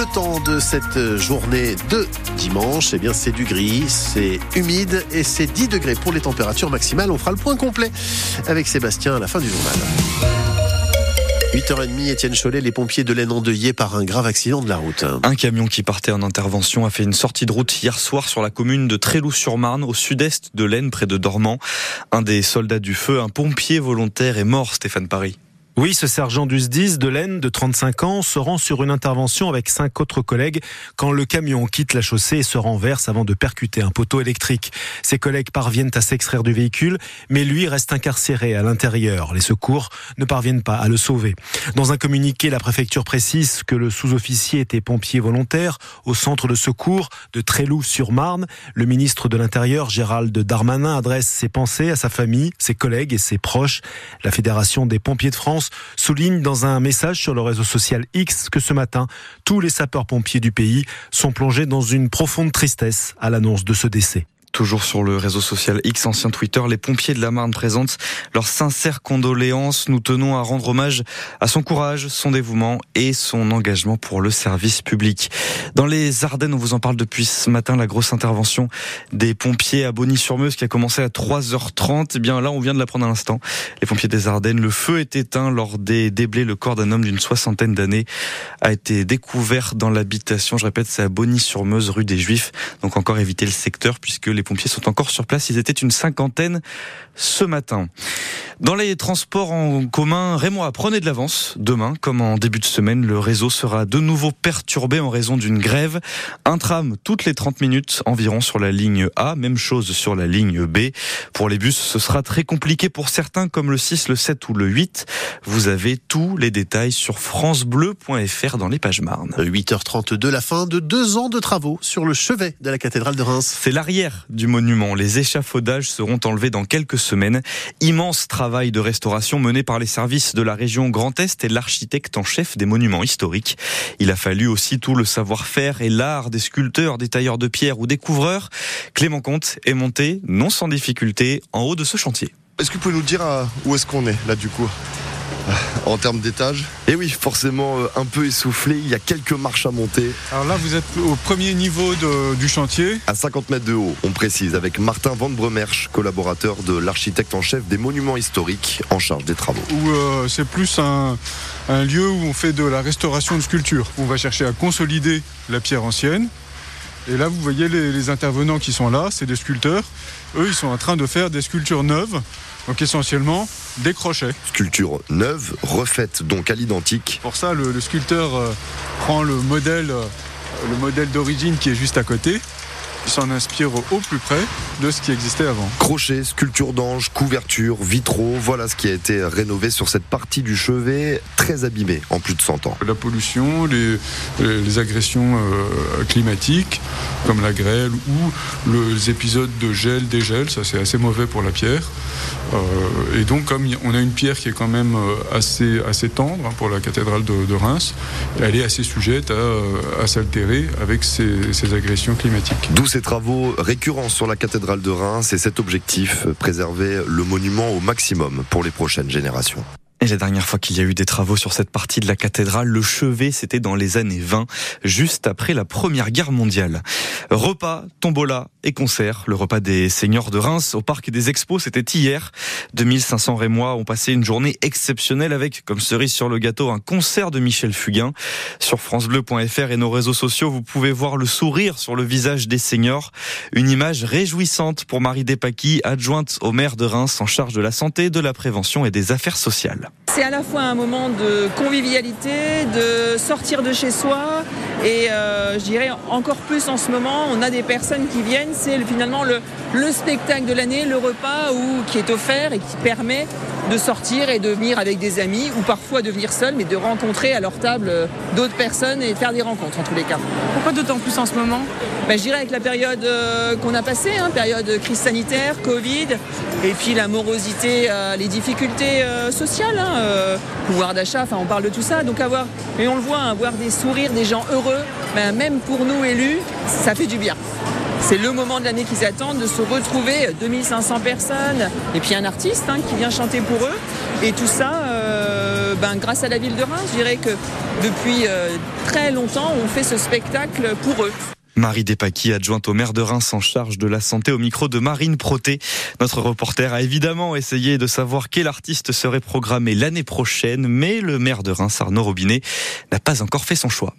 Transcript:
Le temps de cette journée de dimanche, eh bien c'est du gris, c'est humide et c'est 10 degrés pour les températures maximales. On fera le point complet avec Sébastien à la fin du journal. 8h30, Étienne Cholet, les pompiers de l'Aisne endeuillés par un grave accident de la route. Un camion qui partait en intervention a fait une sortie de route hier soir sur la commune de Tréloux-sur-Marne, au sud-est de l'Aisne, près de Dormant. Un des soldats du feu, un pompier volontaire, est mort, Stéphane Paris. Oui, ce sergent du SDIS de l'Aisne de 35 ans se rend sur une intervention avec cinq autres collègues quand le camion quitte la chaussée et se renverse avant de percuter un poteau électrique. Ses collègues parviennent à s'extraire du véhicule, mais lui reste incarcéré à l'intérieur. Les secours ne parviennent pas à le sauver. Dans un communiqué, la préfecture précise que le sous-officier était pompier volontaire au centre de secours de Tréloux-sur-Marne. Le ministre de l'Intérieur, Gérald Darmanin, adresse ses pensées à sa famille, ses collègues et ses proches. La Fédération des pompiers de France souligne dans un message sur le réseau social X que ce matin, tous les sapeurs-pompiers du pays sont plongés dans une profonde tristesse à l'annonce de ce décès. Toujours sur le réseau social X, ancien Twitter, les pompiers de la Marne présentent leurs sincères condoléances. Nous tenons à rendre hommage à son courage, son dévouement et son engagement pour le service public. Dans les Ardennes, on vous en parle depuis ce matin, la grosse intervention des pompiers à Bonny-sur-Meuse qui a commencé à 3h30. Eh bien là, on vient de l'apprendre à l'instant. Les pompiers des Ardennes, le feu est éteint lors des déblais. Le corps d'un homme d'une soixantaine d'années a été découvert dans l'habitation. Je répète, c'est à Bonny-sur-Meuse, rue des Juifs. Donc encore éviter le secteur puisque les pompiers sont encore sur place. Ils étaient une cinquantaine ce matin. Dans les transports en commun, Raymond prenez de l'avance. Demain, comme en début de semaine, le réseau sera de nouveau perturbé en raison d'une grève. Un tram toutes les 30 minutes environ sur la ligne A, même chose sur la ligne B. Pour les bus, ce sera très compliqué pour certains comme le 6, le 7 ou le 8. Vous avez tous les détails sur francebleu.fr dans les pages Marne. 8h32, la fin de deux ans de travaux sur le chevet de la cathédrale de Reims. C'est l'arrière du monument. Les échafaudages seront enlevés dans quelques semaines. Immense travail de restauration mené par les services de la région Grand Est et l'architecte en chef des monuments historiques. Il a fallu aussi tout le savoir-faire et l'art des sculpteurs, des tailleurs de pierre ou des couvreurs. Clément Comte est monté, non sans difficulté, en haut de ce chantier. Est-ce que vous pouvez nous dire euh, où est-ce qu'on est là du coup? En termes d'étage. Et oui, forcément euh, un peu essoufflé, il y a quelques marches à monter. Alors là, vous êtes au premier niveau du chantier. À 50 mètres de haut, on précise, avec Martin Van Bremersch, collaborateur de l'architecte en chef des monuments historiques en charge des travaux. Où euh, c'est plus un, lieu où on fait de la restauration de sculptures. On va chercher à consolider la pierre ancienne. Et là, vous voyez les, les intervenants qui sont là, c'est des sculpteurs. Eux, ils sont en train de faire des sculptures neuves donc essentiellement des crochets. Sculpture neuve, refaite donc à l'identique. Pour ça, le, sculpteur euh, prend le modèle, euh, le modèle d'origine qui est juste à côté s'en inspire au plus près de ce qui existait avant. Crochet, sculpture d'ange, couverture, vitraux, voilà ce qui a été rénové sur cette partie du chevet très abîmée en plus de 100 ans. La pollution, les, agressions euh, climatiques comme la grêle ou les épisodes de gel, dégel, ça c'est assez mauvais pour la pierre. Euh, et donc comme on a une pierre qui est quand même euh, assez, assez tendre hein, pour la cathédrale de, Reims, elle est assez sujette à, s'altérer avec ces, ces agressions climatiques ces travaux récurrents sur la cathédrale de Reims et cet objectif, préserver le monument au maximum pour les prochaines générations. Et la dernière fois qu'il y a eu des travaux sur cette partie de la cathédrale, le chevet, c'était dans les années 20, juste après la Première Guerre mondiale. Repas, tombola et concert. Le repas des seigneurs de Reims au Parc des Expos, c'était hier. 2500 Rémois ont passé une journée exceptionnelle avec, comme cerise sur le gâteau, un concert de Michel Fugain. Sur francebleu.fr et nos réseaux sociaux, vous pouvez voir le sourire sur le visage des seigneurs. Une image réjouissante pour Marie Despaki, adjointe au maire de Reims en charge de la santé, de la prévention et des affaires sociales. C'est à la fois un moment de convivialité, de sortir de chez soi et euh, je dirais encore plus en ce moment, on a des personnes qui viennent, c'est finalement le, le spectacle de l'année, le repas qui est offert et qui permet de sortir et de venir avec des amis ou parfois de venir seul mais de rencontrer à leur table euh, d'autres personnes et faire des rencontres en tous les cas. Pourquoi d'autant plus en ce moment? Ben, Je dirais avec la période euh, qu'on a passée, hein, période crise sanitaire, Covid, et puis la morosité, euh, les difficultés sociales, hein, pouvoir d'achat, enfin on parle de tout ça. Donc avoir, et on le voit, avoir hein, des sourires, des gens heureux, ben, même pour nous élus, ça fait du bien c'est le moment de l'année qu'ils attendent de se retrouver 2500 personnes et puis un artiste hein, qui vient chanter pour eux et tout ça euh, ben, grâce à la ville de Reims je dirais que depuis très longtemps, on fait ce spectacle pour eux. Marie Despaki, adjointe au maire de Reims en charge de la santé au micro de Marine Proté. Notre reporter a évidemment essayé de savoir quel artiste serait programmé l'année prochaine, mais le maire de Reims, Arnaud Robinet, n'a pas encore fait son choix.